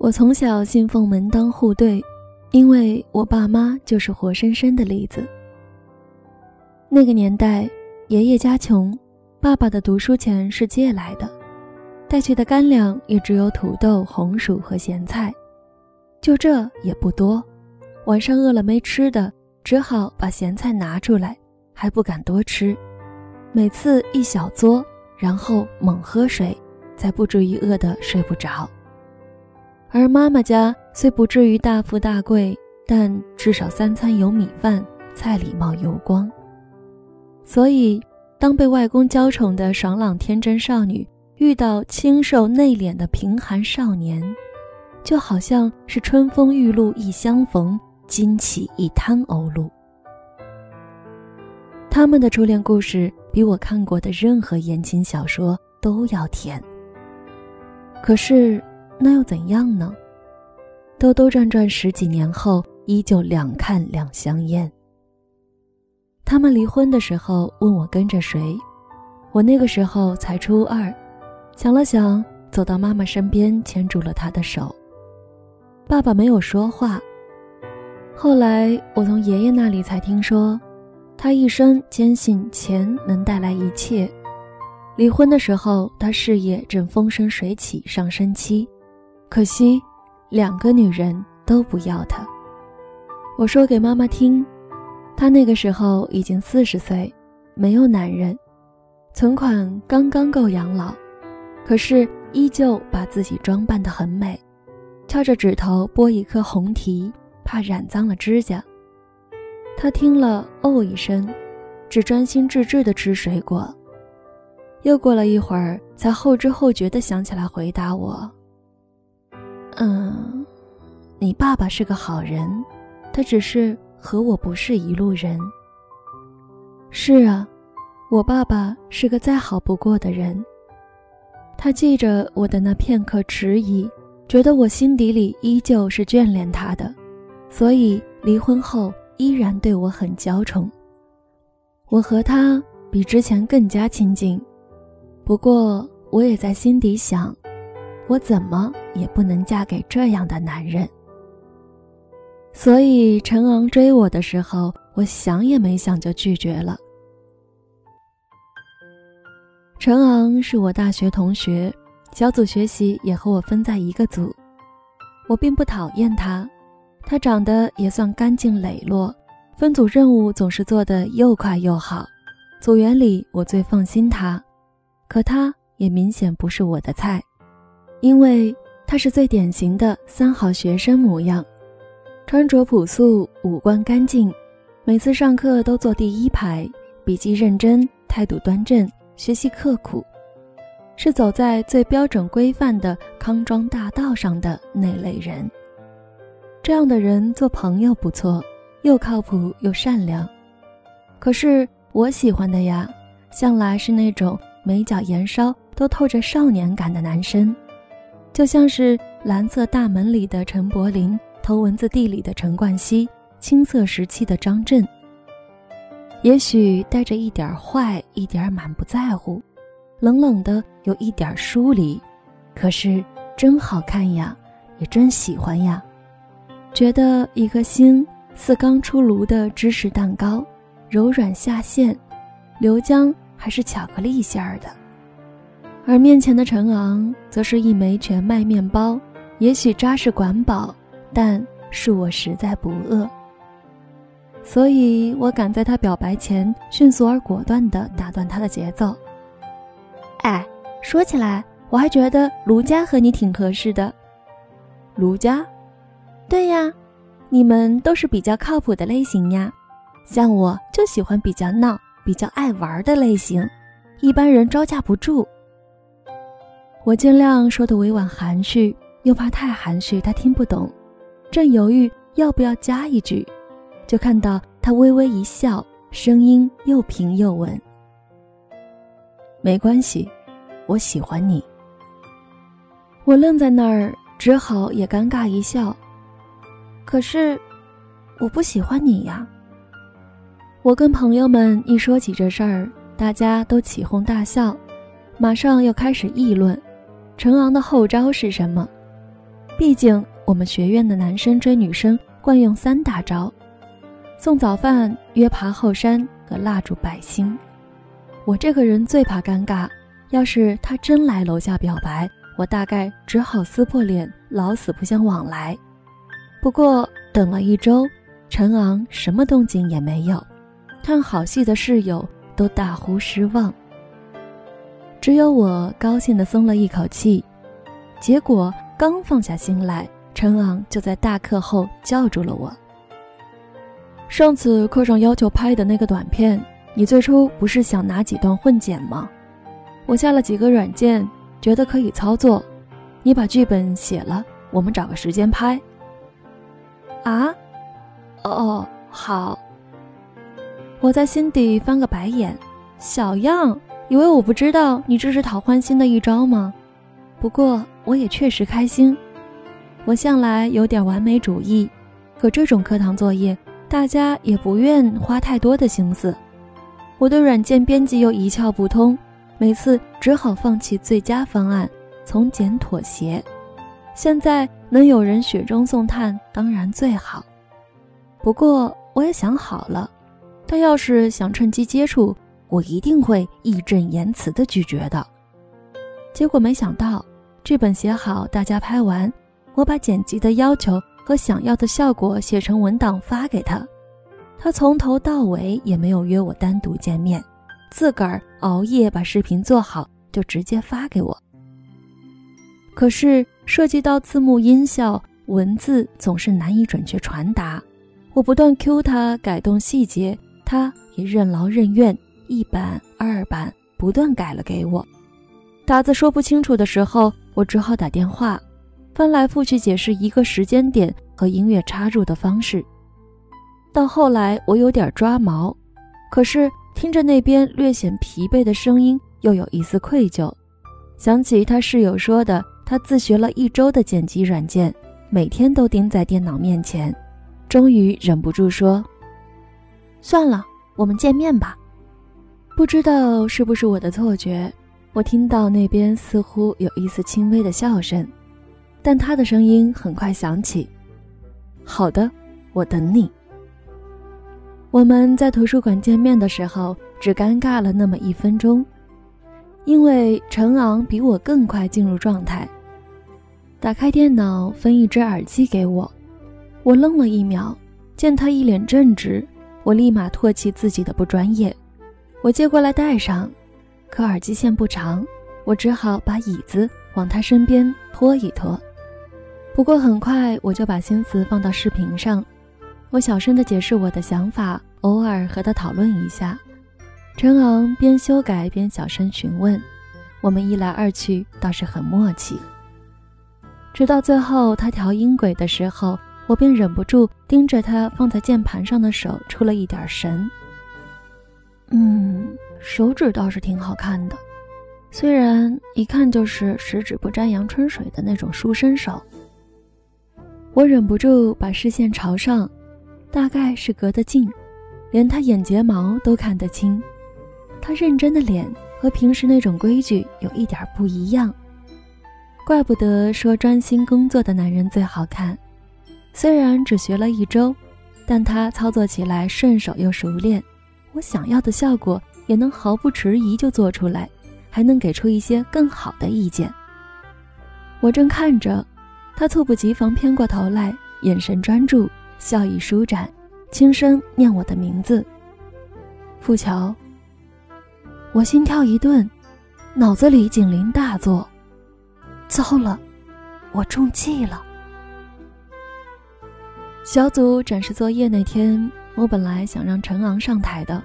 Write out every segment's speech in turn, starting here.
我从小信奉门当户对，因为我爸妈就是活生生的例子。那个年代，爷爷家穷，爸爸的读书钱是借来的，带去的干粮也只有土豆、红薯和咸菜，就这也不多。晚上饿了没吃的，只好把咸菜拿出来，还不敢多吃，每次一小撮，然后猛喝水，才不至于饿得睡不着。而妈妈家虽不至于大富大贵，但至少三餐有米饭，菜里冒油光。所以，当被外公娇宠的爽朗天真少女遇到清瘦内敛的贫寒少年，就好像是春风玉露一相逢，惊起一滩鸥鹭。他们的初恋故事比我看过的任何言情小说都要甜。可是，那又怎样呢？兜兜转转十几年后，依旧两看两相厌。他们离婚的时候问我跟着谁，我那个时候才初二，想了想，走到妈妈身边，牵住了她的手。爸爸没有说话。后来我从爷爷那里才听说，他一生坚信钱能带来一切。离婚的时候，他事业正风生水起，上升期，可惜两个女人都不要他。我说给妈妈听。他那个时候已经四十岁，没有男人，存款刚刚够养老，可是依旧把自己装扮得很美，翘着指头剥一颗红提，怕染脏了指甲。他听了哦一声，只专心致志地吃水果。又过了一会儿，才后知后觉地想起来回答我：“嗯，你爸爸是个好人，他只是……”和我不是一路人。是啊，我爸爸是个再好不过的人。他记着我的那片刻迟疑，觉得我心底里依旧是眷恋他的，所以离婚后依然对我很娇宠。我和他比之前更加亲近，不过我也在心底想，我怎么也不能嫁给这样的男人。所以陈昂追我的时候，我想也没想就拒绝了。陈昂是我大学同学，小组学习也和我分在一个组。我并不讨厌他，他长得也算干净磊落，分组任务总是做得又快又好。组员里我最放心他，可他也明显不是我的菜，因为他是最典型的三好学生模样。穿着朴素，五官干净，每次上课都坐第一排，笔记认真，态度端正，学习刻苦，是走在最标准规范的康庄大道上的那类人。这样的人做朋友不错，又靠谱又善良。可是我喜欢的呀，向来是那种眉角眼梢都透着少年感的男生，就像是《蓝色大门》里的陈柏霖。头文字 D 里的陈冠希，青涩时期的张震，也许带着一点坏，一点满不在乎，冷冷的有一点疏离，可是真好看呀，也真喜欢呀，觉得一颗心似刚出炉的芝士蛋糕，柔软下陷，流浆还是巧克力馅儿的，而面前的陈昂则是一枚全麦面包，也许扎实管饱。但是我实在不饿，所以我赶在他表白前，迅速而果断地打断他的节奏。哎，说起来，我还觉得卢家和你挺合适的。卢家？对呀，你们都是比较靠谱的类型呀。像我就喜欢比较闹、比较爱玩的类型，一般人招架不住。我尽量说的委婉含蓄，又怕太含蓄他听不懂。正犹豫要不要加一句，就看到他微微一笑，声音又平又稳。没关系，我喜欢你。我愣在那儿，只好也尴尬一笑。可是，我不喜欢你呀。我跟朋友们一说起这事儿，大家都起哄大笑，马上又开始议论陈昂的后招是什么。毕竟我们学院的男生追女生惯用三大招：送早饭、约爬后山和蜡烛摆心。我这个人最怕尴尬，要是他真来楼下表白，我大概只好撕破脸，老死不相往来。不过等了一周，陈昂什么动静也没有，看好戏的室友都大呼失望，只有我高兴地松了一口气。结果刚放下心来，陈昂就在大课后叫住了我。上次课上要求拍的那个短片。你最初不是想拿几段混剪吗？我下了几个软件，觉得可以操作。你把剧本写了，我们找个时间拍。啊？哦，好。我在心底翻个白眼，小样，以为我不知道你这是讨欢心的一招吗？不过我也确实开心。我向来有点完美主义，可这种课堂作业，大家也不愿花太多的心思。我对软件编辑又一窍不通，每次只好放弃最佳方案，从简妥协。现在能有人雪中送炭，当然最好。不过我也想好了，他要是想趁机接触，我一定会义正言辞地拒绝的。结果没想到，剧本写好，大家拍完，我把剪辑的要求和想要的效果写成文档发给他。他从头到尾也没有约我单独见面，自个儿熬夜把视频做好就直接发给我。可是涉及到字幕、音效、文字，总是难以准确传达。我不断 Q 他改动细节，他也任劳任怨，一版、二版不断改了给我。打字说不清楚的时候，我只好打电话，翻来覆去解释一个时间点和音乐插入的方式。到后来，我有点抓毛，可是听着那边略显疲惫的声音，又有一丝愧疚。想起他室友说的，他自学了一周的剪辑软件，每天都盯在电脑面前，终于忍不住说：“算了，我们见面吧。”不知道是不是我的错觉，我听到那边似乎有一丝轻微的笑声，但他的声音很快响起：“好的，我等你。”我们在图书馆见面的时候，只尴尬了那么一分钟，因为陈昂比我更快进入状态。打开电脑，分一只耳机给我，我愣了一秒，见他一脸正直，我立马唾弃自己的不专业。我接过来戴上，可耳机线不长，我只好把椅子往他身边拖一拖。不过很快我就把心思放到视频上。我小声地解释我的想法，偶尔和他讨论一下。陈昂边修改边小声询问，我们一来二去倒是很默契。直到最后他调音轨的时候，我便忍不住盯着他放在键盘上的手出了一点神。嗯，手指倒是挺好看的，虽然一看就是十指不沾阳春水的那种书生手。我忍不住把视线朝上。大概是隔得近，连他眼睫毛都看得清。他认真的脸和平时那种规矩有一点不一样，怪不得说专心工作的男人最好看。虽然只学了一周，但他操作起来顺手又熟练，我想要的效果也能毫不迟疑就做出来，还能给出一些更好的意见。我正看着，他猝不及防偏过头来，眼神专注。笑意舒展，轻声念我的名字。傅乔。我心跳一顿，脑子里警铃大作。糟了，我中计了。小组展示作业那天，我本来想让陈昂上台的，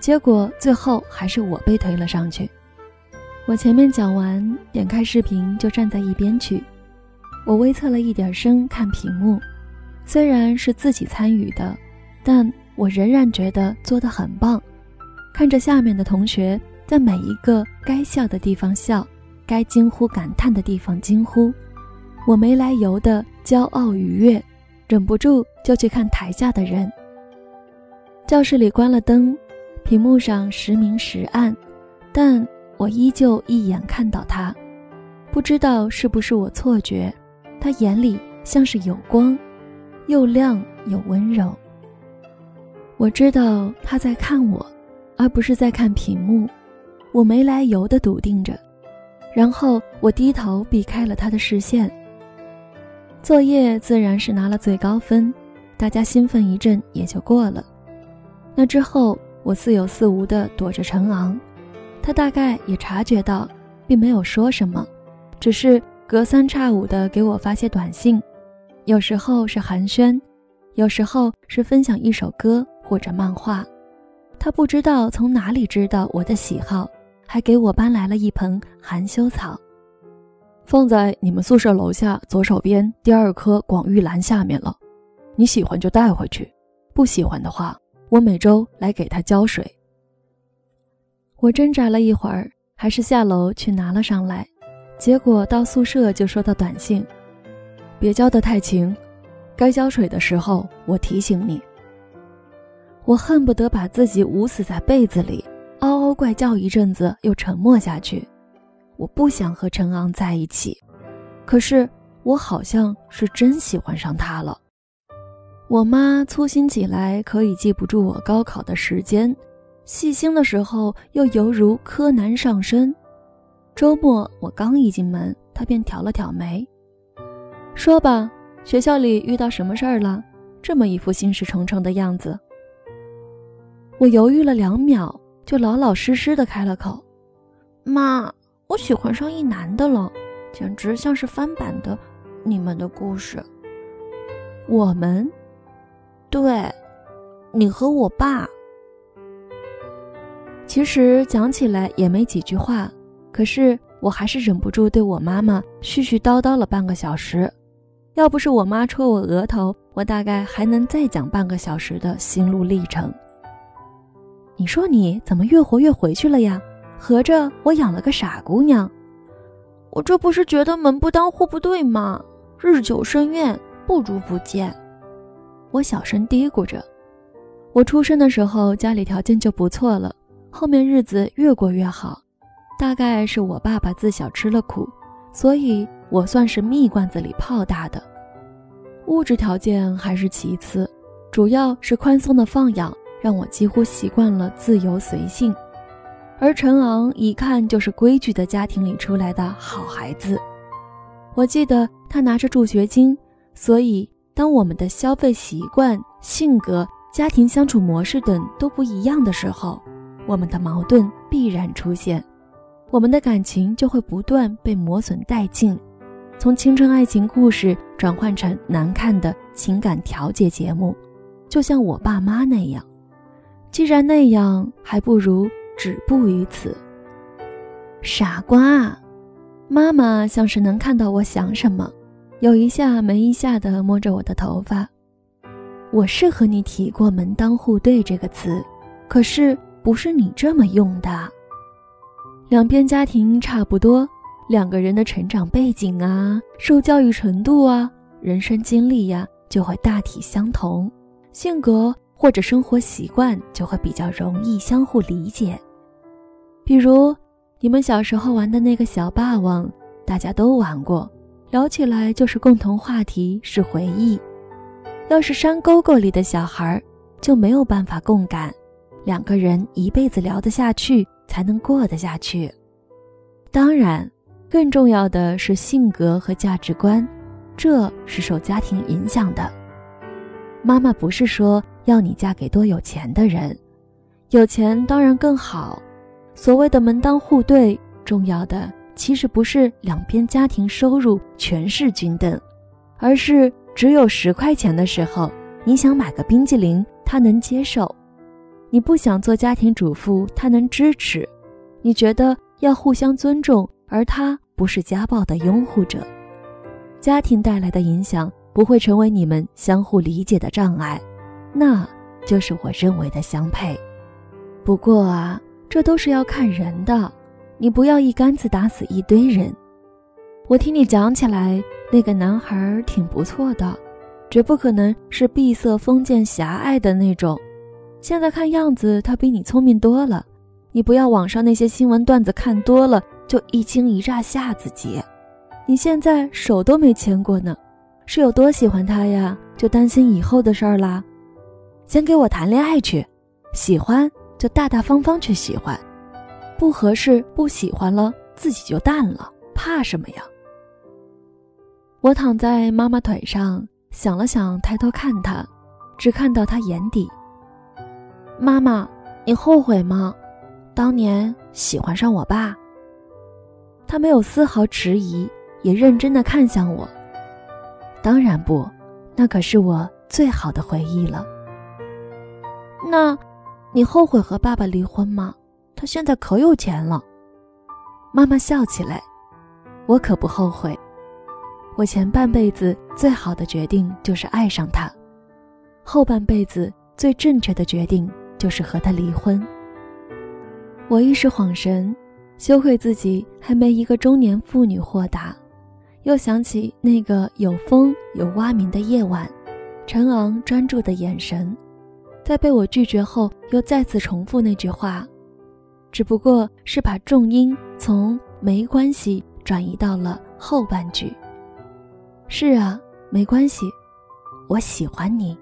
结果最后还是我被推了上去。我前面讲完，点开视频就站在一边去。我微侧了一点身看屏幕。虽然是自己参与的，但我仍然觉得做得很棒。看着下面的同学在每一个该笑的地方笑，该惊呼感叹的地方惊呼，我没来由的骄傲愉悦，忍不住就去看台下的人。教室里关了灯，屏幕上时明时暗，但我依旧一眼看到他。不知道是不是我错觉。他眼里像是有光，又亮又温柔。我知道他在看我，而不是在看屏幕。我没来由的笃定着，然后我低头避开了他的视线。作业自然是拿了最高分，大家兴奋一阵也就过了。那之后，我似有似无的躲着陈昂，他大概也察觉到，并没有说什么，只是隔三差五的给我发些短信，有时候是寒暄，有时候是分享一首歌或者漫画。他不知道从哪里知道我的喜好。还给我搬来了一盆含羞草，放在你们宿舍楼下左手边第二棵广玉兰下面了。你喜欢就带回去，不喜欢的话，我每周来给它浇水。我挣扎了一会儿，还是下楼去拿了上来。结果到宿舍就收到短信：别浇得太勤，该浇水的时候我提醒你。我恨不得把自己捂死在被子里。嗷嗷怪叫一阵子，又沉默下去。我不想和陈昂在一起，可是我好像是真喜欢上他了。我妈粗心起来可以记不住我高考的时间，细心的时候又犹如柯南上身。周末我刚一进门，她便挑了挑眉，说吧，学校里遇到什么事儿了？这么一副心事重重的样子。我犹豫了两秒。就老老实实的开了口：“妈，我喜欢上一男的了，简直像是翻版的你们的故事。我们，对，你和我爸。其实讲起来也没几句话，可是我还是忍不住对我妈妈絮絮叨叨了半个小时。要不是我妈戳我额头，我大概还能再讲半个小时的心路历程。”你说你怎么越活越回去了呀？合着我养了个傻姑娘，我这不是觉得门不当户不对吗？日久生怨，不如不见。我小声嘀咕着。我出生的时候家里条件就不错了，后面日子越过越好。大概是我爸爸自小吃了苦，所以我算是蜜罐子里泡大的。物质条件还是其次，主要是宽松的放养。让我几乎习惯了自由随性，而陈昂一看就是规矩的家庭里出来的好孩子。我记得他拿着助学金，所以当我们的消费习惯、性格、家庭相处模式等都不一样的时候，我们的矛盾必然出现，我们的感情就会不断被磨损殆尽，从青春爱情故事转换成难看的情感调解节目，就像我爸妈那样。既然那样，还不如止步于此。傻瓜，妈妈像是能看到我想什么，有一下没一下的摸着我的头发。我是和你提过“门当户对”这个词，可是不是你这么用的。两边家庭差不多，两个人的成长背景啊、受教育程度啊、人生经历呀，就会大体相同，性格。或者生活习惯就会比较容易相互理解，比如你们小时候玩的那个小霸王，大家都玩过，聊起来就是共同话题，是回忆。要是山沟沟里的小孩，就没有办法共感，两个人一辈子聊得下去，才能过得下去。当然，更重要的是性格和价值观，这是受家庭影响的。妈妈不是说。要你嫁给多有钱的人，有钱当然更好。所谓的门当户对，重要的其实不是两边家庭收入全是均等，而是只有十块钱的时候，你想买个冰激凌，他能接受；你不想做家庭主妇，他能支持；你觉得要互相尊重，而他不是家暴的拥护者。家庭带来的影响不会成为你们相互理解的障碍。那就是我认为的相配，不过啊，这都是要看人的，你不要一竿子打死一堆人。我听你讲起来，那个男孩挺不错的，绝不可能是闭塞、封建、狭隘的那种。现在看样子，他比你聪明多了。你不要网上那些新闻段子看多了，就一惊一乍吓自己。你现在手都没牵过呢，是有多喜欢他呀？就担心以后的事儿啦。先给我谈恋爱去，喜欢就大大方方去喜欢，不合适不喜欢了自己就淡了，怕什么呀？我躺在妈妈腿上想了想，抬头看她，只看到她眼底。妈妈，你后悔吗？当年喜欢上我爸？她没有丝毫迟疑。也认真的看向我。当然不，那可是我最好的回忆了。那，你后悔和爸爸离婚吗？现在可有钱了。妈妈笑起来，我可不后悔。我前半辈子最好的决定就是爱上他，后半辈子最正确的决定就是和他离婚。我一时恍神，羞愧自己还没一个中年妇女豁达。又想起那个有风有蛙鸣的夜晚，陈昂专注的眼神，在被我拒绝后，又再次重复那句话，只不过是把重音从“没关系”转移到了后半句。是啊，没关系，我喜欢你。